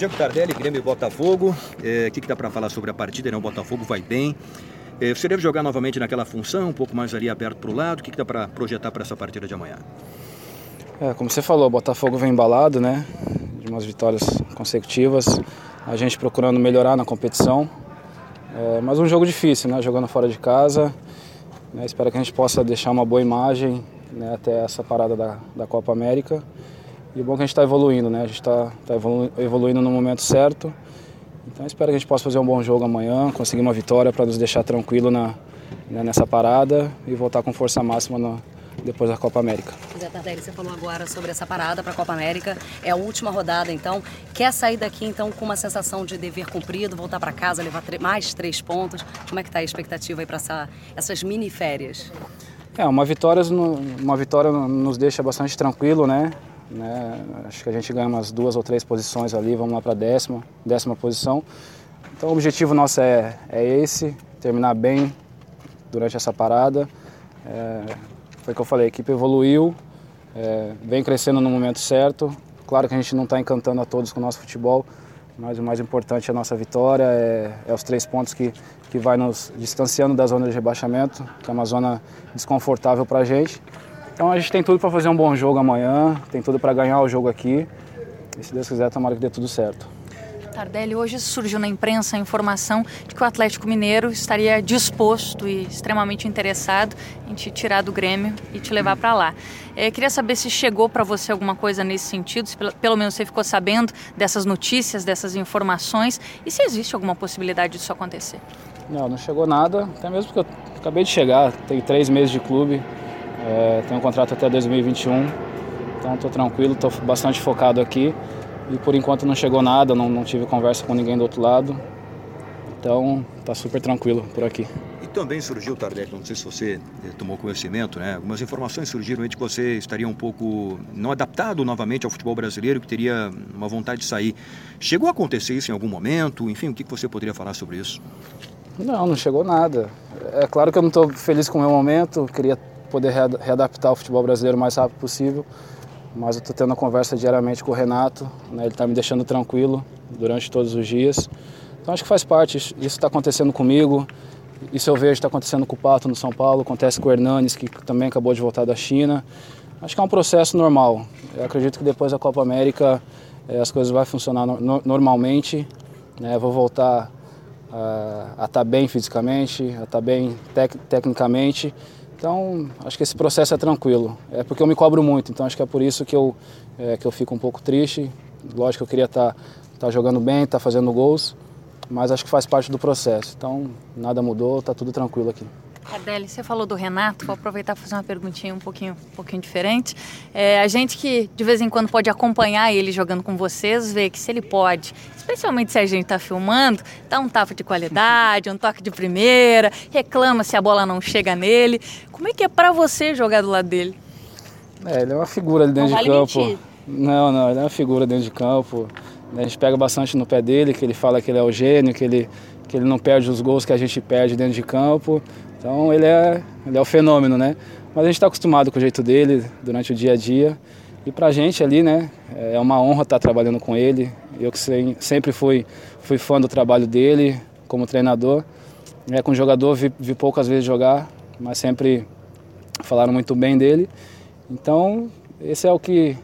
Diego Tardelli, Grêmio e Botafogo. É, o que, que dá para falar sobre a partida? Né? O Botafogo vai bem. É, você deve jogar novamente naquela função, um pouco mais ali aberto para o lado. O que, que dá para projetar para essa partida de amanhã? É, como você falou, o Botafogo vem embalado, né? De umas vitórias consecutivas. A gente procurando melhorar na competição. É, mas um jogo difícil, né? Jogando fora de casa. Né? Espero que a gente possa deixar uma boa imagem né? até essa parada da, da Copa América. E o bom é que a gente está evoluindo, né? A gente está tá evolu evoluindo no momento certo. Então espero que a gente possa fazer um bom jogo amanhã, conseguir uma vitória para nos deixar tranquilo na, né, nessa parada e voltar com força máxima no, depois da Copa América. Zé Tardelli, você falou agora sobre essa parada para a Copa América. É a última rodada, então. Quer sair daqui, então, com uma sensação de dever cumprido, voltar para casa, levar mais três pontos? Como é que está a expectativa aí para essa, essas mini férias? É, uma vitória, uma vitória nos deixa bastante tranquilo, né? Né? Acho que a gente ganha umas duas ou três posições ali, vamos lá para a décima, décima posição. Então o objetivo nosso é, é esse, terminar bem durante essa parada. É, foi o que eu falei, a equipe evoluiu, é, vem crescendo no momento certo. Claro que a gente não está encantando a todos com o nosso futebol, mas o mais importante é a nossa vitória, é, é os três pontos que, que vai nos distanciando da zona de rebaixamento, que é uma zona desconfortável para a gente. Então a gente tem tudo para fazer um bom jogo amanhã, tem tudo para ganhar o jogo aqui. E se Deus quiser, tomara que dê tudo certo. Tardelli, hoje surgiu na imprensa a informação de que o Atlético Mineiro estaria disposto e extremamente interessado em te tirar do Grêmio e te levar para lá. É, queria saber se chegou para você alguma coisa nesse sentido, se pelo, pelo menos você ficou sabendo dessas notícias, dessas informações e se existe alguma possibilidade disso acontecer. Não, não chegou nada, até mesmo porque eu acabei de chegar, tenho três meses de clube, é, tenho um contrato até 2021, então estou tranquilo, estou bastante focado aqui. E por enquanto não chegou nada, não, não tive conversa com ninguém do outro lado. Então está super tranquilo por aqui. E também surgiu, Tardelli, não sei se você eh, tomou conhecimento, né? Algumas informações surgiram de que você estaria um pouco não adaptado novamente ao futebol brasileiro, que teria uma vontade de sair. Chegou a acontecer isso em algum momento? Enfim, o que você poderia falar sobre isso? Não, não chegou nada. É claro que eu não estou feliz com o meu momento, queria poder readaptar o futebol brasileiro o mais rápido possível. Mas eu estou tendo uma conversa diariamente com o Renato, né? ele está me deixando tranquilo durante todos os dias. Então acho que faz parte, isso está acontecendo comigo, isso eu vejo está acontecendo com o Pato no São Paulo, acontece com o Hernanes, que também acabou de voltar da China. Acho que é um processo normal. Eu acredito que depois da Copa América eh, as coisas vão funcionar no, normalmente. Né? Vou voltar a estar tá bem fisicamente, a estar tá bem tec, tecnicamente então, acho que esse processo é tranquilo. É porque eu me cobro muito, então acho que é por isso que eu, é, que eu fico um pouco triste. Lógico que eu queria estar tá, tá jogando bem, estar tá fazendo gols, mas acho que faz parte do processo. Então, nada mudou, está tudo tranquilo aqui. Adele, você falou do Renato, vou aproveitar para fazer uma perguntinha um pouquinho, um pouquinho diferente. É, a gente que de vez em quando pode acompanhar ele jogando com vocês, vê que se ele pode, especialmente se a gente está filmando, dá um tapa de qualidade, um toque de primeira, reclama se a bola não chega nele. Como é que é para você jogar do lado dele? É, ele é uma figura ali dentro não de vale campo. Mentir. Não, não, ele é uma figura dentro de campo. A gente pega bastante no pé dele, que ele fala que ele é o gênio, que ele, que ele não perde os gols que a gente perde dentro de campo. Então ele é, ele é o fenômeno, né? Mas a gente está acostumado com o jeito dele durante o dia a dia. E para a gente ali, né, é uma honra estar tá trabalhando com ele. Eu que sempre fui, fui fã do trabalho dele como treinador. É, com jogador vi, vi poucas vezes jogar, mas sempre falaram muito bem dele. Então, esse é o que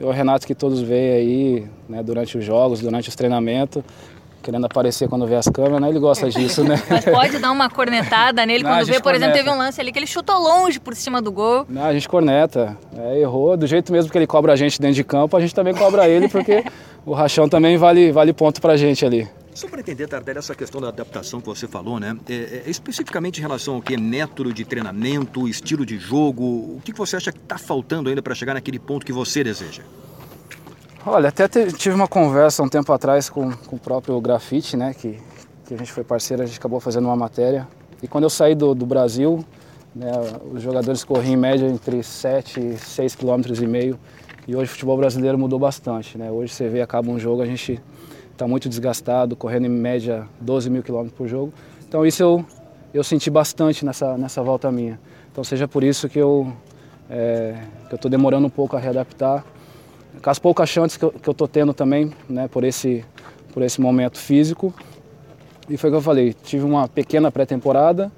o Renato que todos veem aí, né, durante os jogos, durante os treinamentos querendo aparecer quando vê as câmeras, né? Ele gosta disso, né? Mas pode dar uma cornetada nele Não, quando vê, por corneta. exemplo, teve um lance ali que ele chutou longe por cima do gol. Não, a gente corneta. É, errou. Do jeito mesmo que ele cobra a gente dentro de campo, a gente também cobra ele, porque o rachão também vale, vale ponto pra gente ali. Só para entender, Tardelli, essa questão da adaptação que você falou, né? É, é, especificamente em relação ao que? Método de treinamento, estilo de jogo, o que, você acha que está faltando ainda para chegar naquele ponto que você deseja? Olha, até tive uma conversa um tempo atrás com, com o próprio Grafite, né, que, que a gente foi parceiro, a gente acabou fazendo uma matéria. E quando eu saí do, do Brasil, né, os jogadores corriam em média entre 7 e 6 km e. E hoje o futebol brasileiro mudou bastante, né? Hoje você vê, acaba um jogo, a gente está muito desgastado, correndo em média 12 mil quilômetros por jogo. Então isso eu, eu senti bastante nessa, nessa volta minha. Então seja por isso que eu é, que eu estou demorando um pouco a readaptar, com as poucas chances que eu estou tendo também, né, por esse por esse momento físico. E foi o que eu falei, tive uma pequena pré-temporada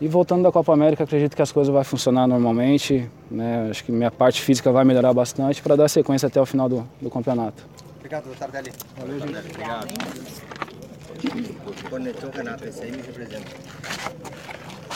e voltando da Copa América, acredito que as coisas vão funcionar normalmente, né? Acho que minha parte física vai melhorar bastante para dar sequência até o final do, do campeonato. Obrigado, doutor Dali. Valeu, gente. Obrigado. Conectou o Renato, esse aí me representa.